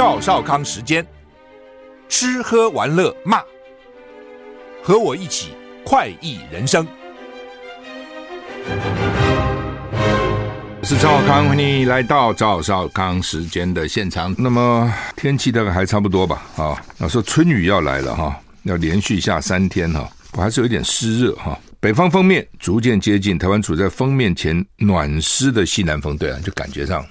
赵少康时间，吃喝玩乐骂，和我一起快意人生。我是赵少康，欢迎来到赵少康时间的现场。那么天气大概还差不多吧？啊，要说春雨要来了哈，要连续下三天哈，我还是有一点湿热哈。北方锋面逐渐接近，台湾处在锋面前暖湿的西南风，对啊，就感觉上。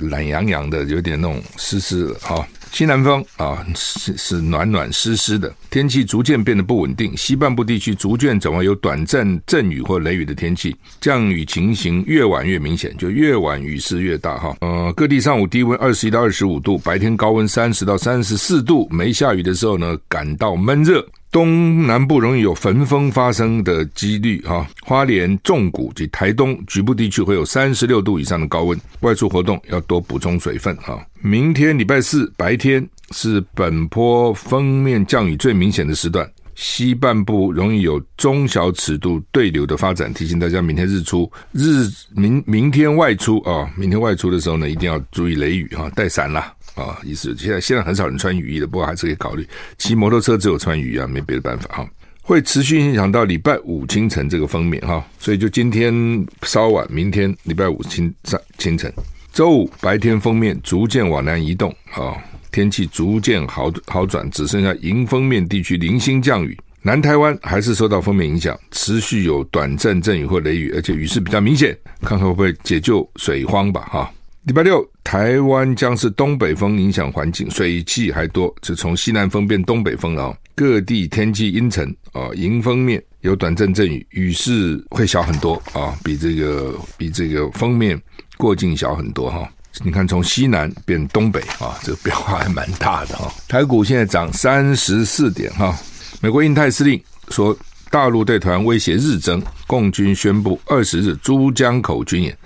懒洋洋的，有点那种湿湿的哈。西南风啊，是是暖暖湿湿的，天气逐渐变得不稳定。西半部地区逐渐转为有短暂阵雨或雷雨的天气，降雨情形越晚越明显，就越晚雨势越大哈。呃，各地上午低温二十一到二十五度，白天高温三十到三十四度。没下雨的时候呢，感到闷热。东南部容易有焚风发生的几率哈，花莲、纵谷及台东局部地区会有三十六度以上的高温，外出活动要多补充水分哈。明天礼拜四白天是本坡锋面降雨最明显的时段，西半部容易有中小尺度对流的发展，提醒大家明天日出日明明天外出啊，明天外出的时候呢，一定要注意雷雨哈，带伞啦。啊，意思现在现在很少人穿雨衣的，不过还是可以考虑。骑摩托车只有穿雨衣啊，没别的办法哈。会持续影响到礼拜五清晨这个封面哈，所以就今天稍晚，明天礼拜五清早清晨，周五白天封面逐渐往南移动啊，天气逐渐好好转，只剩下迎风面地区零星降雨。南台湾还是受到封面影响，持续有短暂阵雨或雷雨，而且雨势比较明显，看看会不会解救水荒吧哈。礼拜六，台湾将是东北风影响环境，水汽还多，是从西南风变东北风了。各地天气阴沉啊，迎风面有短阵阵雨，雨势会小很多啊，比这个比这个锋面过境小很多哈。你看，从西南变东北啊，这个变化还蛮大的哈。台股现在涨三十四点哈。美国印太司令说，大陆对台湾威胁日增，共军宣布二十日珠江口军演。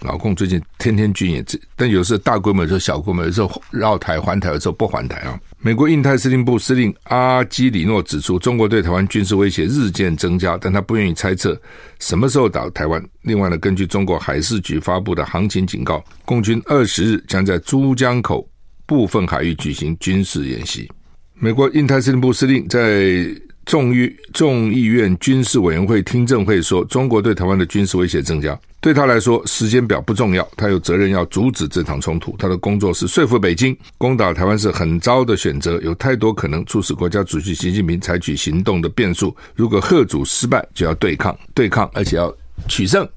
老共最近天天军演，这但有时候大规模，有时候小规模，有时候绕台还台，有时候不还台啊。美国印太司令部司令阿基里诺指出，中国对台湾军事威胁日渐增加，但他不愿意猜测什么时候打台湾。另外呢，根据中国海事局发布的航情警告，共军二十日将在珠江口部分海域举行军事演习。美国印太司令部司令在。众议众议院军事委员会听证会说，中国对台湾的军事威胁增加，对他来说时间表不重要，他有责任要阻止这场冲突。他的工作是说服北京，攻打台湾是很糟的选择，有太多可能促使国家主席习近平采取行动的变数。如果贺阻失败，就要对抗，对抗，而且要取胜，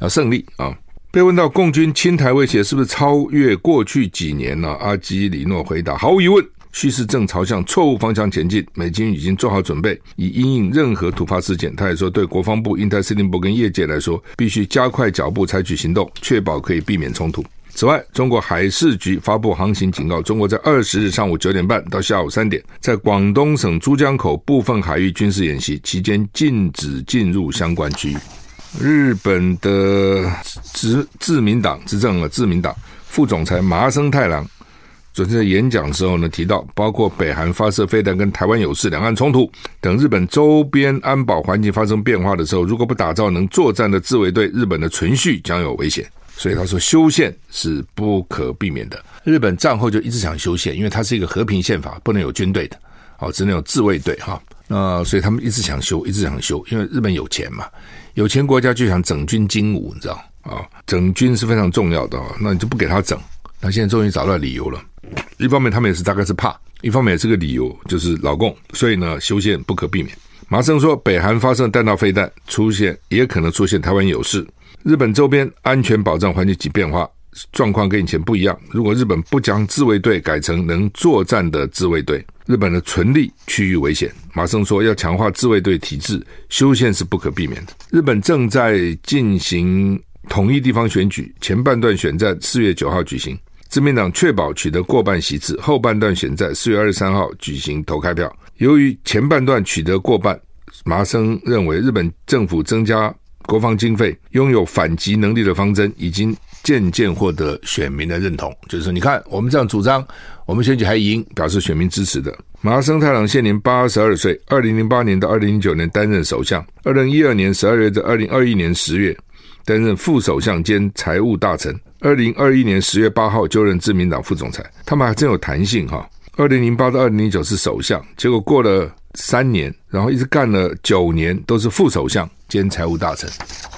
要胜利啊！被问到共军侵台威胁是不是超越过去几年呢？阿基里诺回答：毫无疑问。趋势正朝向错误方向前进，美军已经做好准备，以因应任何突发事件。他也说，对国防部、印太司令部跟业界来说，必须加快脚步，采取行动，确保可以避免冲突。此外，中国海事局发布航行警告，中国在二十日上午九点半到下午三点，在广东省珠江口部分海域军事演习期间，禁止进入相关区域。日本的执自民党执政了自民党副总裁麻生太郎。昨天在演讲的时候呢，提到包括北韩发射飞弹跟台湾有事、两岸冲突等日本周边安保环境发生变化的时候，如果不打造能作战的自卫队，日本的存续将有危险。所以他说修宪是不可避免的。日本战后就一直想修宪，因为它是一个和平宪法，不能有军队的，哦，只能有自卫队哈。那所以他们一直想修，一直想修，因为日本有钱嘛，有钱国家就想整军经武，你知道啊？整军是非常重要的，那你就不给他整。那现在终于找到理由了。一方面他们也是大概是怕，一方面也是个理由，就是老共，所以呢修宪不可避免。麻生说，北韩发射弹道飞弹出现，也可能出现台湾有事。日本周边安全保障环境及变化状况跟以前不一样。如果日本不将自卫队改成能作战的自卫队，日本的存立区域危险。麻生说，要强化自卫队体制，修宪是不可避免的。日本正在进行统一地方选举，前半段选战四月九号举行，自民党确保取得过半席次，后半段选在四月二十三号举行投开票。由于前半段取得过半，麻生认为日本政府增加国防经费、拥有反击能力的方针已经渐渐获得选民的认同。就是说，你看我们这样主张。我们选举还赢，表示选民支持的。麻生太郎现年八十二岁，二零零八年到二零零九年担任首相，二零一二年十二月至二零二一年十月担任副首相兼财务大臣，二零二一年十月八号就任自民党副总裁。他们还真有弹性哈！二零零八到二零零九是首相，结果过了三年，然后一直干了九年，都是副首相兼财务大臣。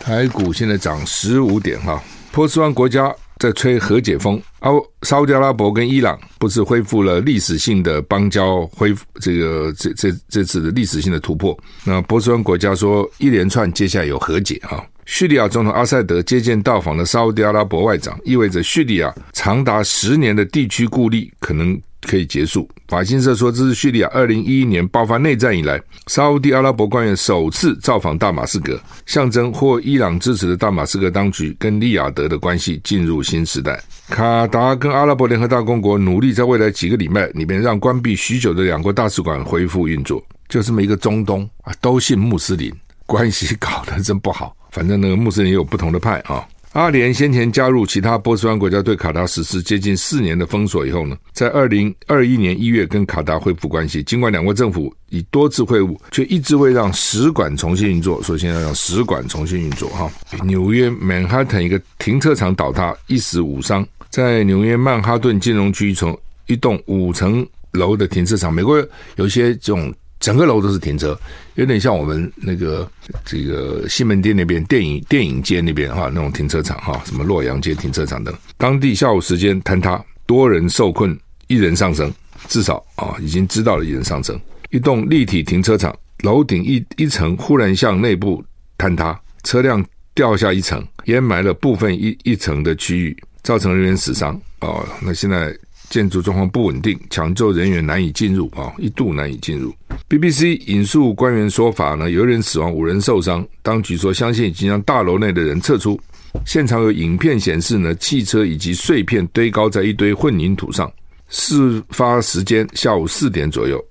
台股现在涨十五点哈，波斯湾国家。在吹和解风，欧沙乌地阿拉伯跟伊朗不是恢复了历史性的邦交，恢复这个这这这次的历史性的突破。那波斯湾国家说一连串接下来有和解哈。叙利亚总统阿塞德接见到访的沙乌地阿拉伯外长，意味着叙利亚长达十年的地区孤立可能。可以结束。法新社说，这是叙利亚二零一一年爆发内战以来，沙乌地阿拉伯官员首次造访大马士革，象征获伊朗支持的大马士革当局跟利雅得的关系进入新时代。卡达跟阿拉伯联合大公国努力在未来几个礼拜里面，让关闭许久的两国大使馆恢复运作。就这么一个中东啊，都信穆斯林，关系搞得真不好。反正那个穆斯林也有不同的派啊。阿联先前加入其他波斯湾国家对卡达实施接近四年的封锁以后呢，在二零二一年一月跟卡达恢复关系。尽管两国政府已多次会晤，却一直未让使馆重新运作。首先要让使馆重新运作哈。纽约曼哈顿一个停车场倒塌，一死五伤。在纽约曼哈顿金融区从一栋五层楼的停车场，美国有些这种。整个楼都是停车，有点像我们那个这个西门町那边电影电影街那边哈那种停车场哈，什么洛阳街停车场等。当地下午时间坍塌，多人受困，一人丧生，至少啊已经知道了一人丧生。一栋立体停车场楼顶一一层忽然向内部坍塌，车辆掉下一层，掩埋了部分一一层的区域，造成人员死伤。哦，那现在。建筑状况不稳定，抢救人员难以进入啊，一度难以进入。BBC 引述官员说法呢，有人死亡，五人受伤。当局说相信已经将大楼内的人撤出。现场有影片显示呢，汽车以及碎片堆高在一堆混凝土上。事发时间下午四点左右，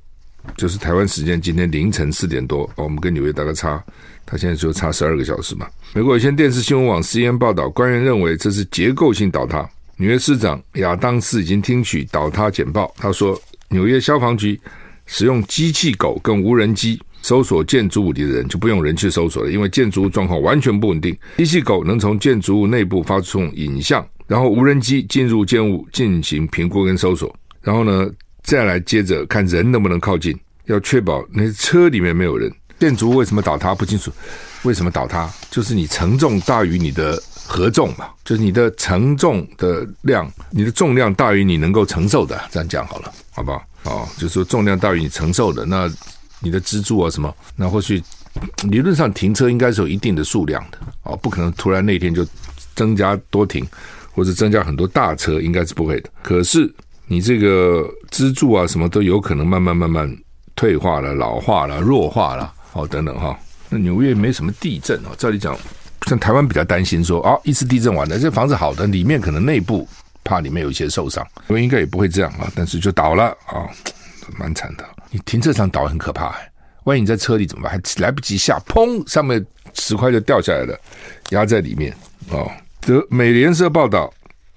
就是台湾时间今天凌晨四点多。我们跟纽约大概差，他现在就差十二个小时嘛。美国有线电视新闻网 CNN 报道，官员认为这是结构性倒塌。纽约市长亚当斯已经听取倒塌简报。他说，纽约消防局使用机器狗跟无人机搜索建筑物里的人，就不用人去搜索了，因为建筑物状况完全不稳定。机器狗能从建筑物内部发送影像，然后无人机进入建物进行评估跟搜索，然后呢，再来接着看人能不能靠近，要确保那车里面没有人。建筑物为什么倒塌不清楚？为什么倒塌？就是你承重大于你的。荷重嘛，就是你的承重的量，你的重量大于你能够承受的，这样讲好了，好不好？哦，就是说重量大于你承受的，那你的支柱啊什么，那或许理论上停车应该是有一定的数量的，哦，不可能突然那天就增加多停，或者增加很多大车，应该是不会的。可是你这个支柱啊什么都有可能慢慢慢慢退化了、老化了、弱化了，哦等等哈、那纽约没什么地震啊，照理讲。像台湾比较担心说，啊、一次地震完了，这房子好的，里面可能内部怕里面有一些受伤，我应该也不会这样啊，但是就倒了啊、蛮惨的。你停车场倒很可怕，万一你在车里怎么办？还来不及下，砰，上面石块就掉下来了，压在里面哦。德美联社报道，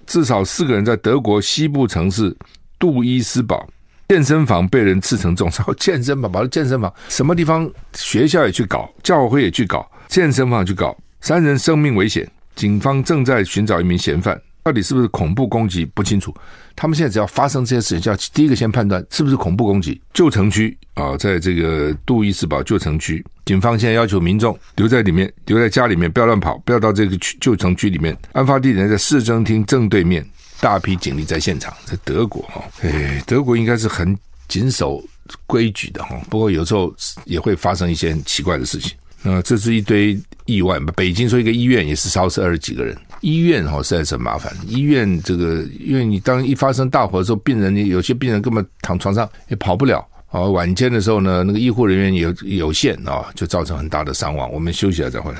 至少四个人在德国西部城市杜伊斯堡健身房被人刺成重伤。健身房，跑到健身房，什么地方？学校也去搞，教会也去搞，健身房去搞。三人生命危险，警方正在寻找一名嫌犯，到底是不是恐怖攻击不清楚。他们现在只要发生这些事情，就要第一个先判断是不是恐怖攻击。旧城区啊，在这个杜伊斯堡旧城区，警方现在要求民众留在里面，留在家里面，不要乱跑，不要到这个区旧城区里面。案发地点在市政厅正对面，大批警力在现场。在德国哈，哎，德国应该是很谨守规矩的哈，不过有时候也会发生一些很奇怪的事情。呃，这是一堆意外嘛。北京说一个医院也是烧死二十几个人，医院哈实在是很麻烦。医院这个，因为你当一发生大火的时候，病人你有些病人根本躺床上也跑不了，啊，晚间的时候呢，那个医护人员有有限啊，就造成很大的伤亡。我们休息了再回来。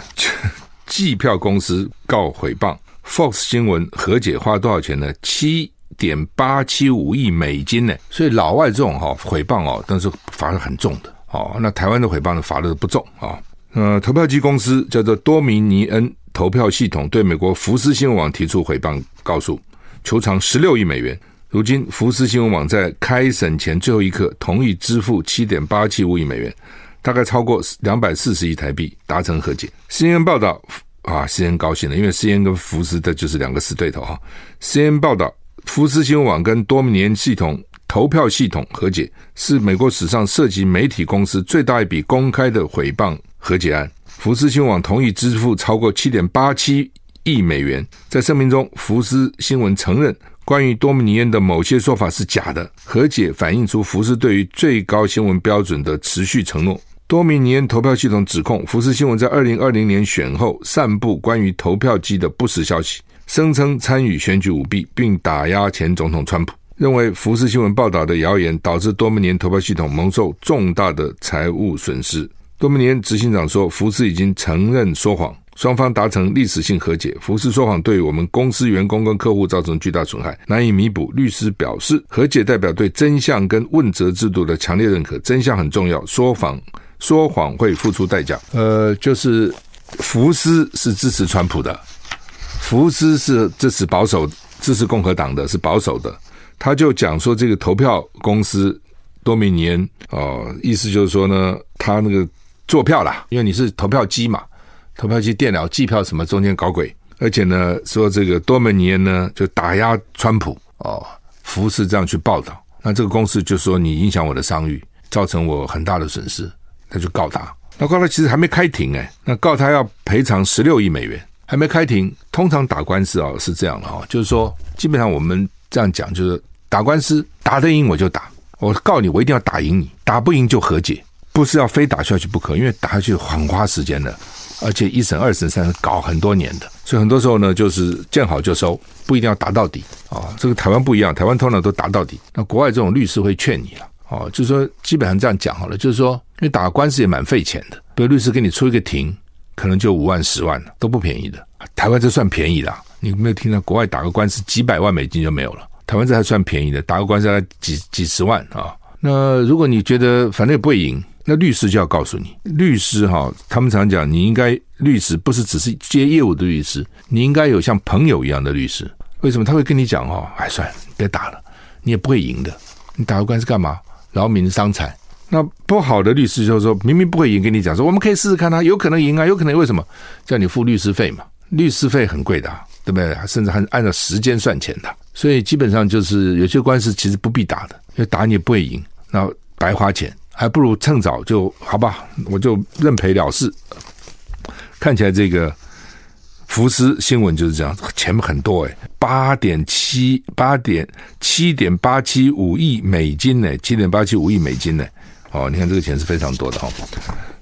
计票公司告诽谤，Fox 新闻和解花多少钱呢？七点八七五亿美金呢。所以老外这种哈诽谤哦，但是罚的很重的哦。那台湾的诽谤呢，罚的不重啊。呃，投票机公司叫做多米尼恩投票系统，对美国福斯新闻网提出诽谤告诉，求偿十六亿美元。如今，福斯新闻网在开审前最后一刻同意支付七点八七五亿美元，大概超过两百四十亿台币，达成和解。CNN 报道啊，CNN 高兴了，因为 CNN 跟福斯的就是两个死对头哈。CNN 报道，福斯新闻网跟多米尼恩系统投票系统和解，是美国史上涉及媒体公司最大一笔公开的诽谤和解案。福斯新闻网同意支付超过七点八七亿美元。在声明中，福斯新闻承认。关于多米尼恩的某些说法是假的，和解反映出福斯对于最高新闻标准的持续承诺。多米尼恩投票系统指控福斯新闻在二零二零年选后散布关于投票机的不实消息，声称参与选举舞弊，并打压前总统川普。认为福斯新闻报道的谣言导致多米尼恩投票系统蒙受重大的财务损失。多米尼恩执行长说，福斯已经承认说谎。双方达成历史性和解。福斯说谎对我们公司员工跟客户造成巨大损害，难以弥补。律师表示，和解代表对真相跟问责制度的强烈认可。真相很重要，说谎说谎会付出代价。呃，就是福斯是支持川普的，福斯是支持保守、支持共和党的，是保守的。他就讲说，这个投票公司多米尼恩哦，意思就是说呢，他那个做票啦，因为你是投票机嘛。投票机、电脑计票什么中间搞鬼，而且呢，说这个多米尼恩呢就打压川普哦，福斯这样去报道，那这个公司就说你影响我的商誉，造成我很大的损失，他就告他。那告他其实还没开庭哎，那告他要赔偿十六亿美元，还没开庭。通常打官司啊是这样的哈，就是说基本上我们这样讲，就是打官司打得赢我就打，我告你我一定要打赢你，打不赢就和解，不是要非打下去不可，因为打下去很花时间的。而且一审、二审、三审搞很多年的，所以很多时候呢，就是见好就收，不一定要打到底啊、这个台湾不一样，台湾通常都打到底。那国外这种律师会劝你了，哦，就是说基本上这样讲好了，就是说，因为打官司也蛮费钱的，比如律师给你出一个庭，可能就五万、十万都不便宜的。台湾这算便宜的，你没有听到国外打个官司几百万美金就没有了？台湾这还算便宜的，打个官司要几几十万啊、那如果你觉得反正也不会赢。那律师就要告诉你，律师哈，他们常讲，你应该律师不是只是接业务的律师，你应该有像朋友一样的律师。为什么他会跟你讲哦？哎，算了，别打了，你也不会赢的。你打个官司干嘛？劳民伤财。那不好的律师就是说，明明不会赢，跟你讲说，我们可以试试看啊，有可能赢啊，有可能为什么？叫你付律师费嘛？律师费很贵的，对不对？甚至还按照时间算钱的。所以基本上就是有些官司其实不必打的，因为打你也不会赢，那白花钱。还不如趁早就好吧，我就认赔了事。看起来这个福斯新闻就是这样，钱很多哎，八点七八点七点八七五亿美金呢，七点八七五亿美金呢。哦，你看这个钱是非常多的哈，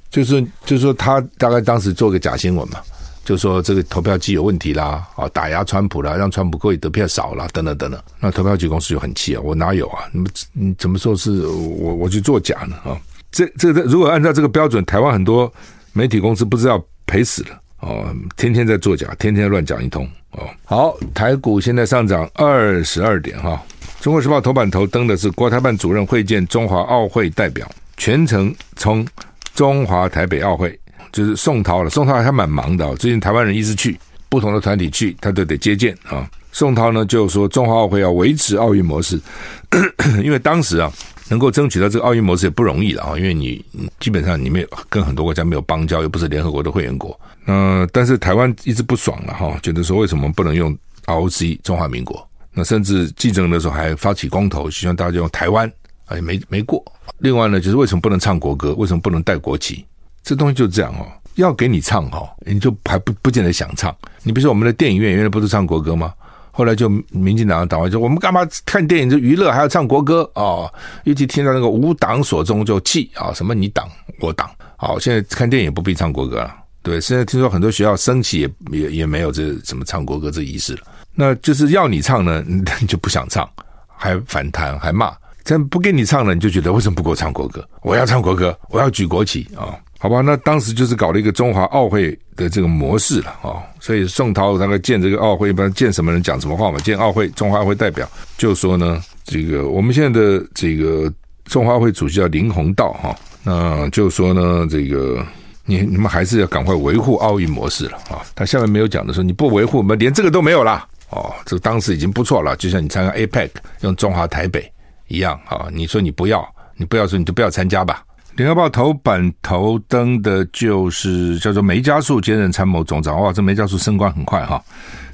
就是就是说他大概当时做个假新闻嘛。就说这个投票机有问题啦，啊，打压川普啦，让川普可以得票少啦，等等等等。那投票机公司就很气啊，我哪有啊？你们你怎么说是我我去作假呢？啊，这这个如果按照这个标准，台湾很多媒体公司不知道赔死了哦，天天在作假，天天乱讲一通哦。好，台股现在上涨二十二点哈。中国时报头版头登的是国台办主任会见中华奥会代表，全程从中华台北奥会。就是宋涛了，宋涛还蛮忙的。最近台湾人一直去，不同的团体去，他都得接见啊。宋涛呢就说，中华奥会要维持奥运模式，因为当时啊，能够争取到这个奥运模式也不容易了啊。因为你基本上你没有跟很多国家没有邦交，又不是联合国的会员国。嗯，但是台湾一直不爽了哈，觉得说为什么不能用 ROC 中华民国？那甚至记者的时候还发起公投，希望大家用台湾，哎，没没过。另外呢，就是为什么不能唱国歌？为什么不能带国旗？这东西就这样哦，要给你唱哦，你就还不不见得想唱。你比如说我们的电影院原来不是唱国歌吗？后来就民进党的党外就我们干嘛看电影就娱乐还要唱国歌哦，尤其听到那个无党所宗就气啊，什么你党我党。好，现在看电影不必唱国歌了，对。现在听说很多学校升旗也也也没有这什么唱国歌这仪式了。那就是要你唱呢，你就不想唱，还反弹还骂。真不给你唱了，你就觉得为什么不给我唱国歌？我要唱国歌，我要举国旗啊、哦！好吧，那当时就是搞了一个中华奥会的这个模式了啊、哦。所以宋涛那个见这个奥会，一般见什么人讲什么话嘛？见奥会中华会代表就说呢，这个我们现在的这个中华会主席叫林鸿道哈，那就说呢，这个你你们还是要赶快维护奥运模式了啊、他下面没有讲的说你不维护，我们连这个都没有了。哦，这当时已经不错了，就像你参加 APEC 用中华台北一样啊。你说你不要，你不要说你就不要参加吧。联合报头版头登的就是叫做梅家树兼任参谋总长，哇，这梅家树升官很快哈。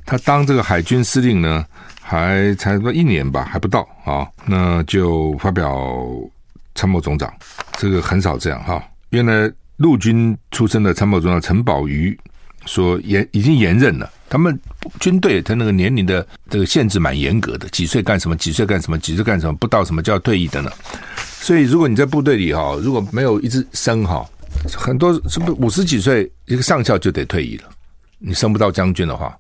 他当这个海军司令呢，还才一年吧，还不到啊，那就发表参谋总长，这个很少这样哈。原来陆军出身的参谋总长陈宝瑜说延已经延任了。他们军队他那个年龄的这个限制蛮严格的，几岁干什么，几岁干什么，几岁干什么，不到什么就要退役的呢。所以如果你在部队里哈，如果没有一直升哈，很多是不是五十几岁一个上校就得退役了？你升不到将军的话，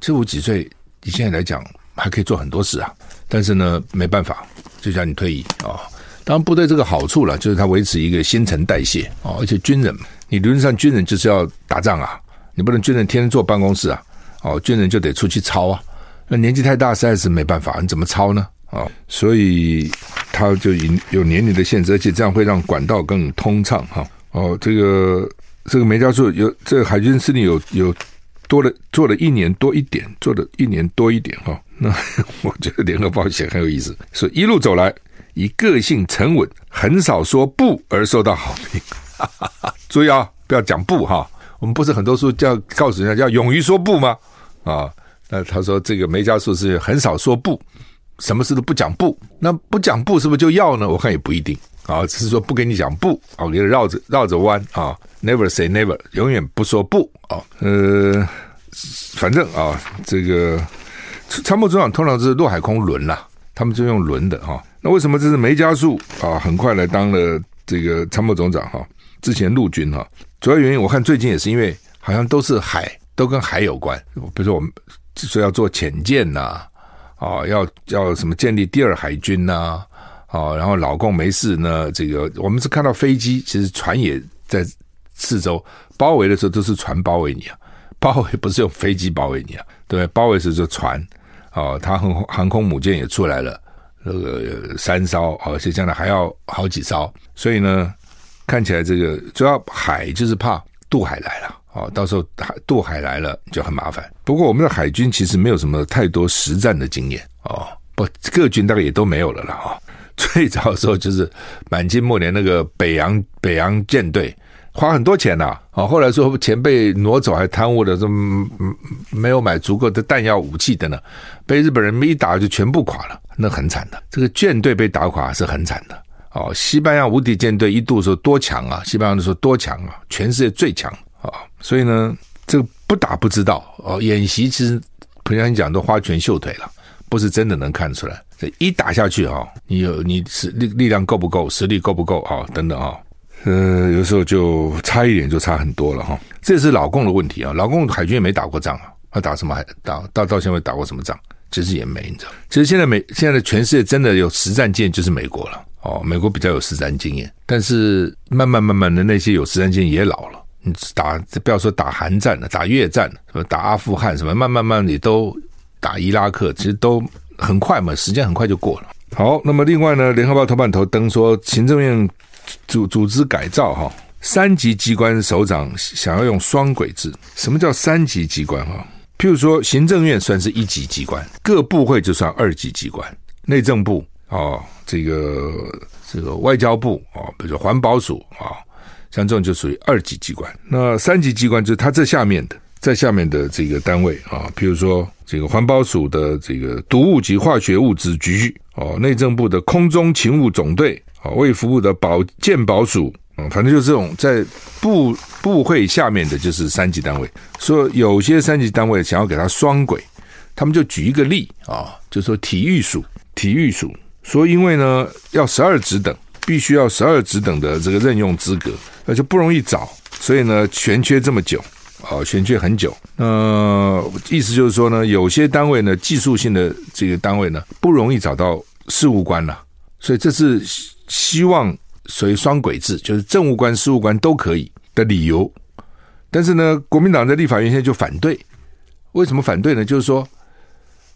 其实五几岁你现在来讲还可以做很多事啊。但是呢，没办法，就叫你退役啊。当然部队这个好处了，就是它维持一个新陈代谢啊，而且军人你理论上军人就是要打仗啊，你不能军人天天坐办公室啊。哦，军人就得出去操啊，那年纪太大实在是没办法，你怎么操呢？啊、所以他就有年龄的限制，而且这样会让管道更通畅哈。哦，这个这个梅家树有这个海军司令有有多了做了一年多一点，做了一年多一点哈、那 我觉得联合报写很有意思，说一路走来以个性沉稳、很少说不而受到好评。注意啊，不要讲不哈。我们不是很多书叫告诉人家要勇于说不吗？啊，那他说这个梅家树是很少说不，什么事都不讲不。那不讲不是不是就要呢？我看也不一定啊，只是说不跟你讲不啊，给绕着绕着弯啊，never say never，永远不说不啊。呃，反正啊，这个参谋总长通常是陆海空轮啦，他们就用轮的哈、那为什么这是梅家树啊？很快来当了这个参谋总长哈、之前陆军哈、啊，主要原因我看最近也是因为好像都是海。都跟海有关，比如说我们说要做潜舰呐，啊，要要什么建立第二海军呐，啊，然后老共没事呢，这个我们是看到飞机，其实船也在四周包围的时候都是船包围你啊，包围不是用飞机包围你啊，对，包围是就船，啊，它航航空母舰也出来了，那个三艘，而且将来还要好几艘，所以呢，看起来这个主要海就是怕渡海来了。哦，到时候海渡海来了就很麻烦。不过我们的海军其实没有什么太多实战的经验哦，不，各军大概也都没有了啦。哈。最早的时候就是满清末年那个北洋北洋舰队花很多钱呐，啊，后来说钱被挪走，还贪污了，这么没有买足够的弹药武器等等，被日本人一打就全部垮了，那很惨的。这个舰队被打垮是很惨的。哦，西班牙无敌舰队一度说多强啊，西班牙说多强啊，全世界最强。啊，所以呢，这个不打不知道哦。演习其实平常讲都花拳绣腿了，不是真的能看出来。这一打下去啊，你有你实力力量够不够，实力够不够啊？等等啊，呃，有时候就差一点就差很多了哈。这是老共的问题啊，老共海军也没打过仗啊，他打什么海打到到现在打过什么仗？其实也没，你知道。其实现在美现在的全世界真的有实战经验就是美国了哦，美国比较有实战经验，但是慢慢慢慢的那些有实战经验也老了。你打，不要说打韩战了，打越战，什么打阿富汗，什么慢慢慢你都打伊拉克，其实都很快嘛，时间很快就过了。好，那么另外呢，联合报头版头登说，行政院组组织改造哈，三级机关首长想要用双轨制。什么叫三级机关哈？譬如说，行政院算是一级机关，各部会就算二级机关，内政部啊，这个这个外交部啊，比如说环保署啊。像这种就属于二级机关，那三级机关就是它这下面的，在下面的这个单位啊，譬如说这个环保署的这个毒物及化学物质局哦，内政部的空中勤务总队啊，卫福部的保健保署啊，反正就是这种在部部会下面的就是三级单位。说有些三级单位想要给它双轨，他们就举一个例啊，就说体育署，体育署说因为呢要十二职等，必须要十二职等的这个任用资格。那就不容易找，所以呢，悬缺这么久，啊，悬缺很久。呃，意思就是说呢，有些单位呢，技术性的这个单位呢，不容易找到事务官了，所以这是希望属于双轨制，就是政务官、事务官都可以的理由。但是呢，国民党在立法院现在就反对。为什么反对呢？就是说，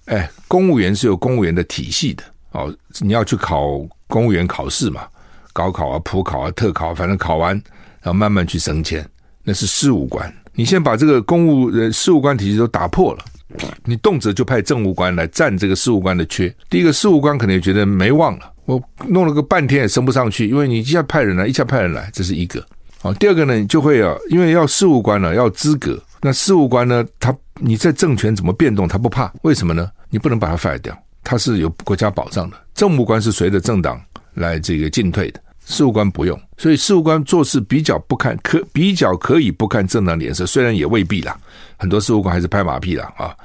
哎，公务员是有公务员的体系的哦，你要去考公务员考试嘛，高考啊、普考啊、特考，反正考完，然后慢慢去升迁，那是事务官。你先把这个公务人事务官体系都打破了，你动辄就派政务官来占这个事务官的缺。第一个事务官可能也觉得没望了，我弄了个半天也升不上去，因为你一下派人来，一下派人来，这是一个。好，第二个呢，你就会啊，因为要事务官呢要资格，那事务官呢，他。你在政权怎么变动，他不怕，为什么呢？你不能把他 fire 掉，他是有国家保障的。政务官是随着政党来这个进退的，事务官不用，所以事务官做事比较不看，可比较可以不看政党脸色，虽然也未必啦，很多事务官还是拍马屁啦啊，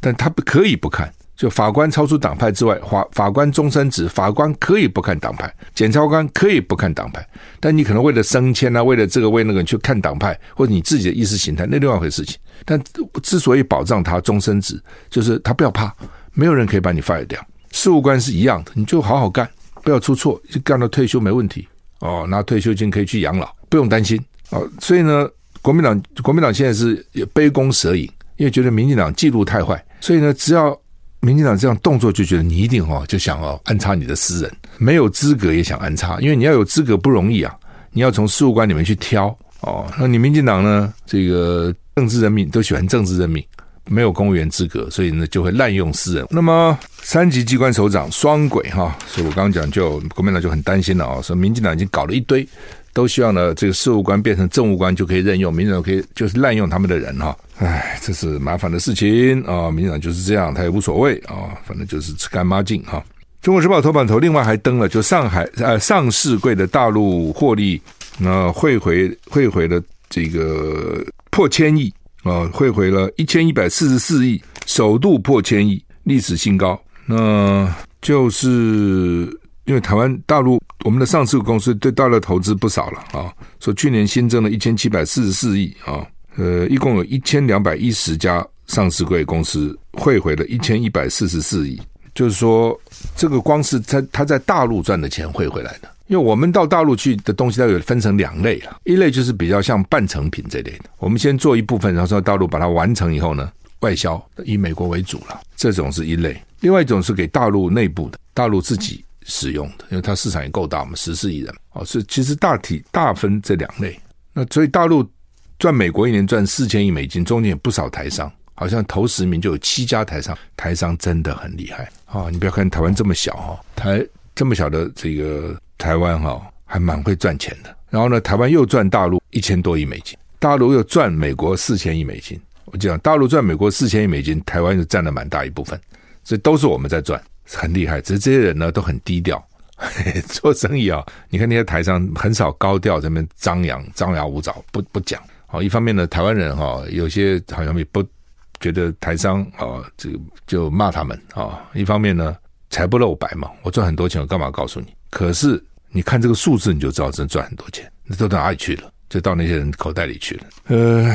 但他不可以不看。就法官超出党派之外，法法官终身制，法官可以不看党派，检察官可以不看党派，但你可能为了升迁啊，为了这个为那个去看党派，或者你自己的意识形态，那另外一回事情。但之所以保障他终身制，就是他不要怕，没有人可以把你 fire 掉。事务官是一样的，你就好好干，不要出错，干到退休没问题哦，拿退休金可以去养老，不用担心哦。所以呢，国民党国民党现在是杯弓蛇影，因为觉得民进党记录太坏，所以呢，只要。民进党这样动作就觉得你一定哦，就想哦安插你的私人，没有资格也想安插，因为你要有资格不容易啊，你要从事务官里面去挑哦。那你民进党呢？这个政治任命都喜欢政治任命，没有公务员资格，所以呢就会滥用私人。那么三级机关首长双轨哈，所以我刚刚讲就国民党就很担心了啊，说民进党已经搞了一堆。都希望呢，这个事务官变成政务官就可以任用，民进党可以就是滥用他们的人哈，哎，这是麻烦的事情啊。民进党就是这样，他也无所谓啊，反正就是吃干抹净哈。中国时报头版头另外还登了，就上海呃上市贵的大陆获利，那汇回汇回了这个破千亿啊，汇回了一千一百四十四亿，首度破千亿，历史新高，那就是。因为台湾大陆我们的上市公司对大陆投资不少了啊，说去年新增了一千七百四十四亿啊，呃，一共有一千两百一十家上市贵公司汇回了一千一百四十四亿，就是说这个光是他他在大陆赚的钱汇回来的，因为我们到大陆去的东西，它有分成两类了，一类就是比较像半成品这类的，我们先做一部分，然后到大陆把它完成以后呢，外销以美国为主了，这种是一类；另外一种是给大陆内部的，大陆自己。使用的，因为它市场也够大嘛，十四亿人哦，是其实大体大分这两类。那所以大陆赚美国一年赚四千亿美金，中间有不少台商，好像头十名就有七家台商，台商真的很厉害啊！你不要看台湾这么小哈，台这么小的这个台湾哈，还蛮会赚钱的。然后呢，台湾又赚大陆一千多亿美金，大陆又赚美国四千亿美金。我讲大陆赚美国四千亿美金，台湾就占了蛮大一部分，所以都是我们在赚。很厉害，只是这些人呢都很低调，嘿 嘿做生意啊、哦。你看那些台商很少高调在那边张扬、张牙舞爪，不不讲。好，一方面呢，台湾人哈、哦、有些好像也不觉得台商啊，这个就骂他们啊。一方面呢，财不露白嘛，我赚很多钱，我干嘛告诉你？可是你看这个数字，你就知道真赚很多钱，那都到哪里去了？就到那些人口袋里去了。呃，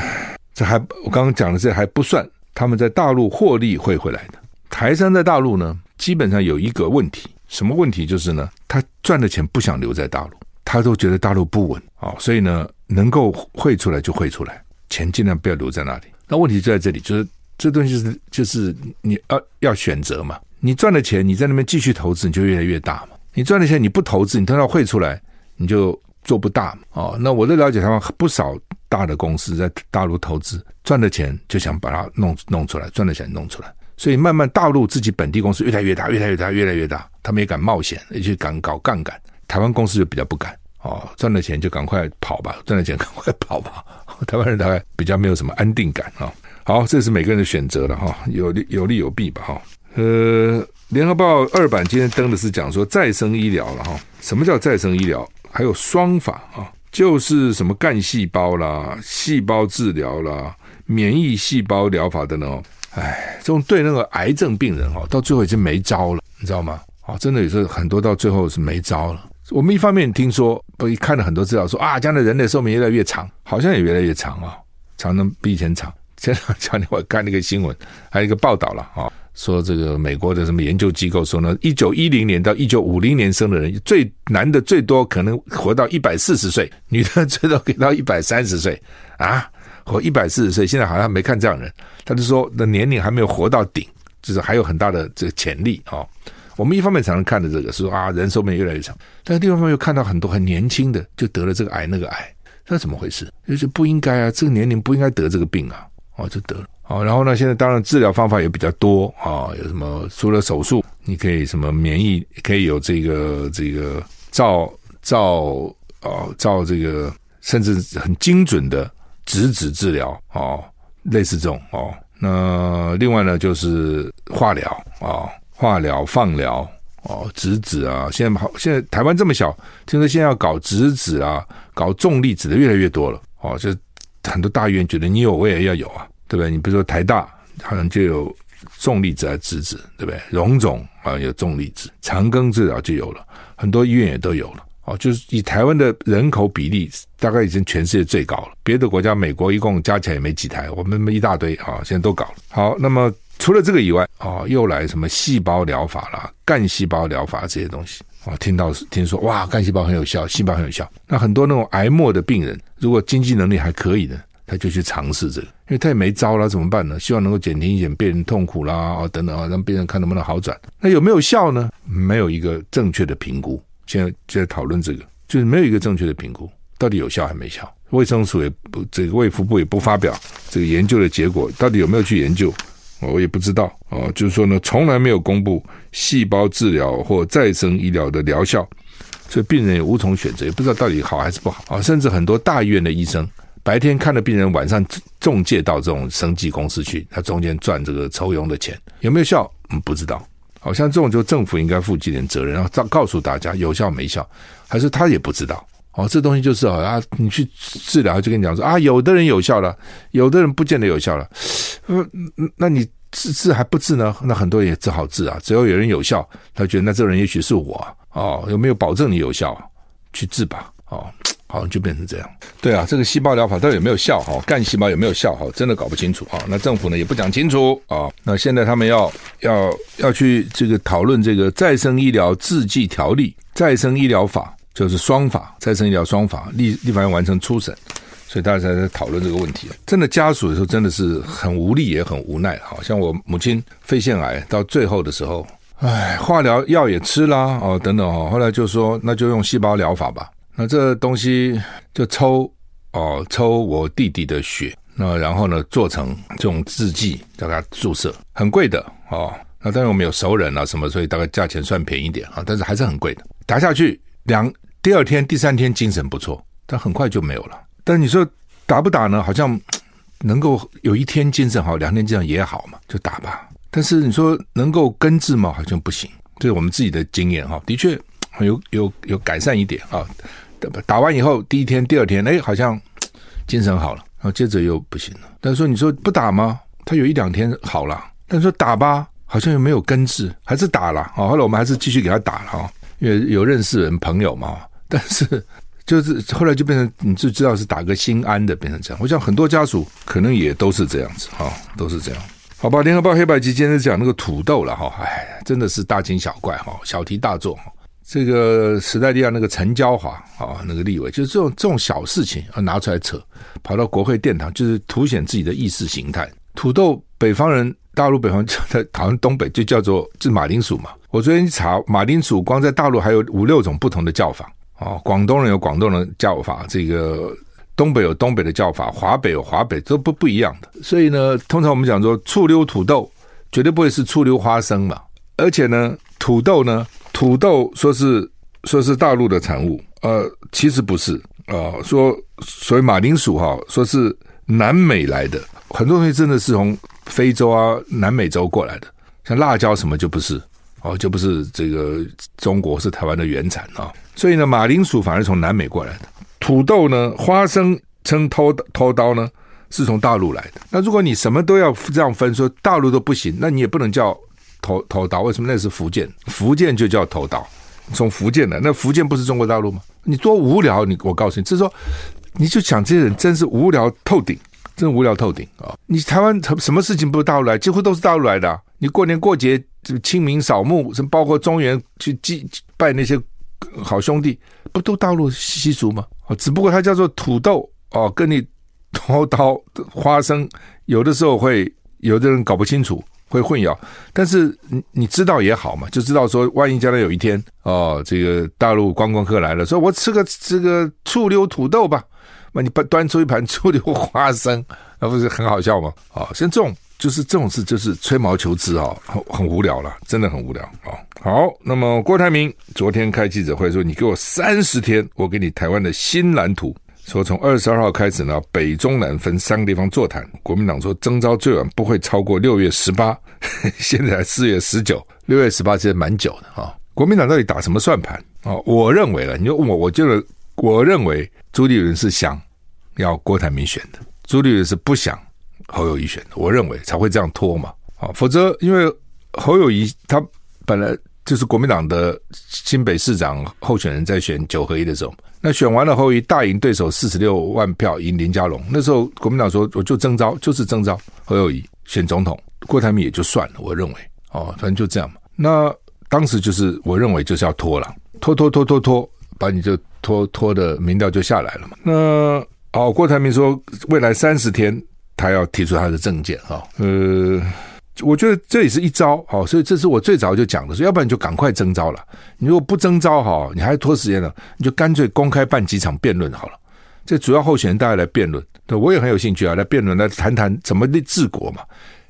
这还我刚刚讲的这还不算，他们在大陆获利汇回来的。台商在大陆呢，基本上有一个问题，什么问题？就是呢，他赚的钱不想留在大陆，他都觉得大陆不稳啊，所以呢，能够汇出来就汇出来，钱尽量不要留在那里。那问题就在这里，就是这东西是就是你要要选择嘛，你赚的钱你在那边继续投资，你就越来越大嘛。你赚的钱你不投资，你等到汇出来，你就做不大嘛。哦，那我都了解台湾不少大的公司在大陆投资，赚的钱就想把它弄弄出来，赚的钱弄出来。所以慢慢大陆自己本地公司越来越大，越来越大，越来越大，他们也敢冒险，也去敢搞杠杆。台湾公司就比较不敢哦，赚了钱就赶快跑吧，赚了钱赶快跑吧。台湾人大概比较没有什么安定感啊。好，这是每个人的选择了哈，有利有利有弊吧哈。呃，联合报二版今天登的是讲说再生医疗了哈。什么叫再生医疗？还有双法啊，就是什么干细胞啦、细胞治疗啦、免疫细胞疗法等等。哎，这种对那个癌症病人哈，到最后已经没招了，你知道吗？啊，真的有时候很多到最后是没招了。我们一方面听说，不看了很多资料说啊，将来人类寿命越来越长，好像也越来越长啊，长的比以前长。前两天我看那个新闻，还有一个报道了啊，说这个美国的什么研究机构说呢，一九一零年到一九五零年生的人，最男的最多可能活到一百四十岁，女的最多给到一百三十岁啊，活一百四十岁。现在好像没看这样人，他就说的年龄还没有活到顶，就是还有很大的这个潜力啊。我们一方面常常看的这个是说啊，人寿命越来越长，但是另一方面又看到很多很年轻的就得了这个癌那个癌，那怎么回事？就是不应该啊，这个年龄不应该得这个病啊，哦，就得了。好，然后呢，现在当然治疗方法也比较多啊，有什么除了手术，你可以什么免疫，可以有这个这个照照啊照这个，甚至很精准的直子治疗啊，类似这种哦。那另外呢，就是化疗啊，化疗、放疗哦，直子啊，现在好，现在台湾这么小，听说现在要搞直子啊，搞重粒子的越来越多了哦，就很多大医院觉得你有，我也要有啊。对不对？你比如说台大，好像就有重粒子还是质，对不对？荣总啊有重粒子，长庚治疗就有了，很多医院也都有了。哦，就是以台湾的人口比例，大概已经全世界最高了。别的国家，美国一共加起来也没几台，我们一大堆啊，现在都搞了。好，那么除了这个以外，啊，又来什么细胞疗法啦、干细胞疗法这些东西啊，听到听说哇，干细胞很有效，细胞很有效。那很多那种癌末的病人，如果经济能力还可以的。他就去尝试这个，因为他也没招了，怎么办呢？希望能够减轻一点病人痛苦啦，啊等等啊，让病人看能不能好转。那有没有效呢？没有一个正确的评估。现在就在讨论这个，就是没有一个正确的评估，到底有效还没效？卫生署也不，这个卫福部也不发表这个研究的结果，到底有没有去研究？我也不知道啊。就是说呢，从来没有公布细胞治疗或再生医疗的疗效，所以病人也无从选择，也不知道到底好还是不好啊。甚至很多大医院的医生。白天看的病人，晚上中介到这种生技公司去，他中间赚这个抽佣的钱，有没有效？嗯，不知道。好像这种就政府应该负起点责任，然后告告诉大家有效没效，还是他也不知道。哦，这东西就是啊，你去治疗就跟你讲说啊，有的人有效了，有的人不见得有效了。嗯，那你治治还不治呢？那很多人也只好治啊。只要有人有效，他觉得那这个人也许是我哦，有没有保证你有效？去治吧，哦。好，就变成这样。对啊，这个细胞疗法到底有没有效？哈，干细胞有没有效？哈，真的搞不清楚啊。那政府呢也不讲清楚啊。那现在他们要要要去这个讨论这个再生医疗制剂条例，再生医疗法就是双法，再生医疗双法立立法院完成初审，所以大家在讨论这个问题。真的家属的时候真的是很无力也很无奈。好像我母亲肺腺癌到最后的时候，唉，化疗药也吃啦，哦等等哦，后来就说那就用细胞疗法吧。那这东西就抽哦，抽我弟弟的血，那然后呢做成这种制剂，叫他注射，很贵的哦。那当然我们有熟人啊什么，所以大概价钱算便宜点啊，但是还是很贵的。打下去两第二天、第三天精神不错，但很快就没有了。但你说打不打呢？好像能够有一天精神好，两天精神也好嘛，就打吧。但是你说能够根治吗？好像不行。这是我们自己的经验哈，的确有有有改善一点啊。打完以后，第一天、第二天，哎，好像精神好了，然后接着又不行了。但是说，你说不打吗？他有一两天好了。但是说打吧，好像又没有根治，还是打了啊。后来我们还是继续给他打了啊，因为有认识人朋友嘛。但是就是后来就变成，你就知道是打个心安的，变成这样。我想很多家属可能也都是这样子啊，都是这样。好吧，联合报黑白集今天讲那个土豆了哈，哎，真的是大惊小怪哈，小题大做。这个时代力量那个陈椒华啊，那个立委，就是这种这种小事情啊，拿出来扯，跑到国会殿堂，就是凸显自己的意识形态。土豆，北方人，大陆北方叫在好像东北就叫做是马铃薯嘛。我昨天一查，马铃薯光在大陆还有五六种不同的叫法啊。广东人有广东人叫法，这个东北有东北的叫法，华北有华北，都不不一样的。所以呢，通常我们讲说醋溜土豆，绝对不会是醋溜花生嘛。而且呢，土豆呢。土豆说是说是大陆的产物，呃，其实不是啊、呃。说所谓马铃薯哈，说是南美来的，很多东西真的是从非洲啊、南美洲过来的，像辣椒什么就不是哦，就不是这个中国是台湾的原产啊。所以呢，马铃薯反而从南美过来的。土豆呢，花生称偷偷刀呢，是从大陆来的。那如果你什么都要这样分，说大陆都不行，那你也不能叫。头头岛为什么那是福建？福建就叫头岛，从福建的。那福建不是中国大陆吗？你多无聊！你我告诉你，就是说，你就想这些人真是无聊透顶，真无聊透顶啊！你台湾什么事情不是大陆来？几乎都是大陆来的。你过年过节，清明扫墓，什么包括中原去祭拜那些好兄弟，不都大陆习俗吗？哦，只不过它叫做土豆哦，跟你掏刀花生，有的时候会有的人搞不清楚，会混淆。但是你你知道也好嘛，就知道说，万一将来有一天哦，这个大陆观光客来了，说我吃个这个醋溜土豆吧，那你端端出一盘醋溜花生，那不是很好笑吗？啊、像这种。就是这种事，就是吹毛求疵啊，很很无聊了，真的很无聊啊。好，那么郭台铭昨天开记者会说：“你给我三十天，我给你台湾的新蓝图。”说从二十二号开始呢，北中南分三个地方座谈。国民党说征召最晚不会超过六月十八，现在四月十九，六月十八其实蛮久的啊。国民党到底打什么算盘啊？我认为了，你就问我，我觉得我认为朱立伦是想要郭台铭选的，朱立伦是不想。侯友宜选的，我认为才会这样拖嘛，啊，否则因为侯友宜他本来就是国民党的新北市长候选人，在选九合一的时候，那选完了后，一大赢对手四十六万票赢林佳龙，那时候国民党说我就征召，就是征召侯友宜选总统，郭台铭也就算了，我认为哦，反正就这样嘛。那当时就是我认为就是要拖了，拖拖拖拖拖，把你就拖拖的民调就下来了嘛。那哦，郭台铭说未来三十天。他要提出他的政见哈，呃，我觉得这也是一招哈，所以这是我最早就讲的，说要不然你就赶快征召了，你如果不征召哈，你还拖时间了，你就干脆公开办几场辩论好了，这主要候选人大家来辩论，对，我也很有兴趣啊，来辩论来谈谈怎么治国嘛，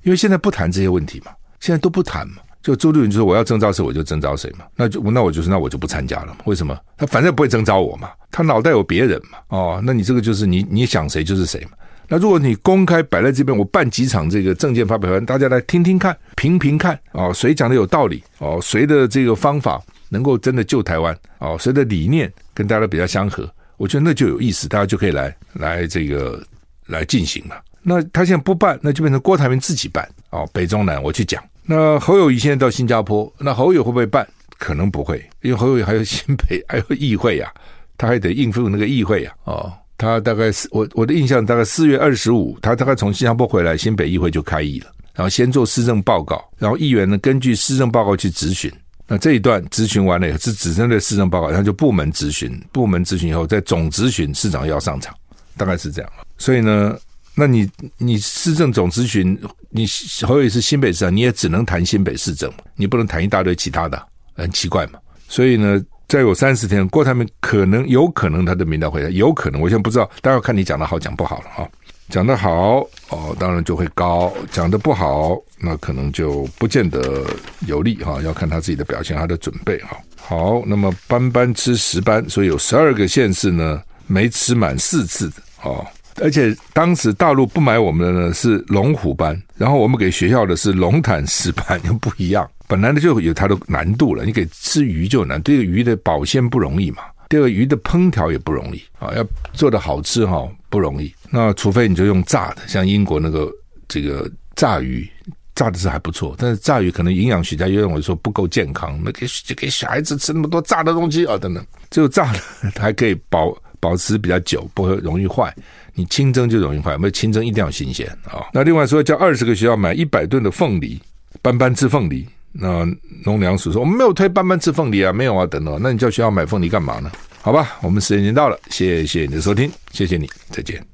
因为现在不谈这些问题嘛，现在都不谈嘛，就朱立伦就说我要征召谁我就征召谁嘛，那就那我就是那我就不参加了，为什么？他反正不会征召我嘛，他脑袋有别人嘛，哦，那你这个就是你你想谁就是谁嘛。那如果你公开摆在这边，我办几场这个政见发表会，大家来听听看，评评看，哦，谁讲的有道理，哦，谁的这个方法能够真的救台湾，哦，谁的理念跟大家比较相合，我觉得那就有意思，大家就可以来来这个来进行了。那他现在不办，那就变成郭台铭自己办，哦，北中南我去讲。那侯友宜现在到新加坡，那侯友会不会办？可能不会，因为侯友还有新北还有议会呀，他还得应付那个议会呀，哦。他大概是我我的印象，大概四月二十五，他大概从新加坡回来，新北议会就开议了，然后先做施政报告，然后议员呢根据施政报告去质询。那这一段质询完了以后，是只针对市政报告，然后就部门咨询，部门咨询以后再总咨询，市长要上场，大概是这样。所以呢，那你你市政总咨询，你侯友是新北市长，你也只能谈新北市政，你不能谈一大堆其他的，很奇怪嘛。所以呢。再有三十天，郭台铭可能有可能他的民调会有可能，我现在不知道，待会看你讲的好讲不好了哈。讲的好哦，当然就会高；讲的不好，那可能就不见得有利哈。要看他自己的表现，他的准备哈。好，那么班班吃十班，所以有十二个县市呢没吃满四次的哦。而且当时大陆不买我们的呢是龙虎班，然后我们给学校的是龙潭石班，又不一样。本来呢就有它的难度了，你给吃鱼就难，这个鱼的保鲜不容易嘛，这个鱼的烹调也不容易啊，要做的好吃哈不容易。那除非你就用炸的，像英国那个这个炸鱼，炸的是还不错，但是炸鱼可能营养学家又认为说不够健康，那给给小孩子吃那么多炸的东西啊等等，只有炸的还可以保保持比较久，不会容易坏。你清蒸就容易坏，没有清蒸一定要新鲜啊。那另外说叫二十个学校买一百吨的凤梨，斑斑吃凤梨。那农粮署说我们没有推斑斑吃凤梨啊，没有啊，等等。那你叫学校买凤梨干嘛呢？好吧，我们时间已经到了，谢谢你的收听，谢谢你，再见。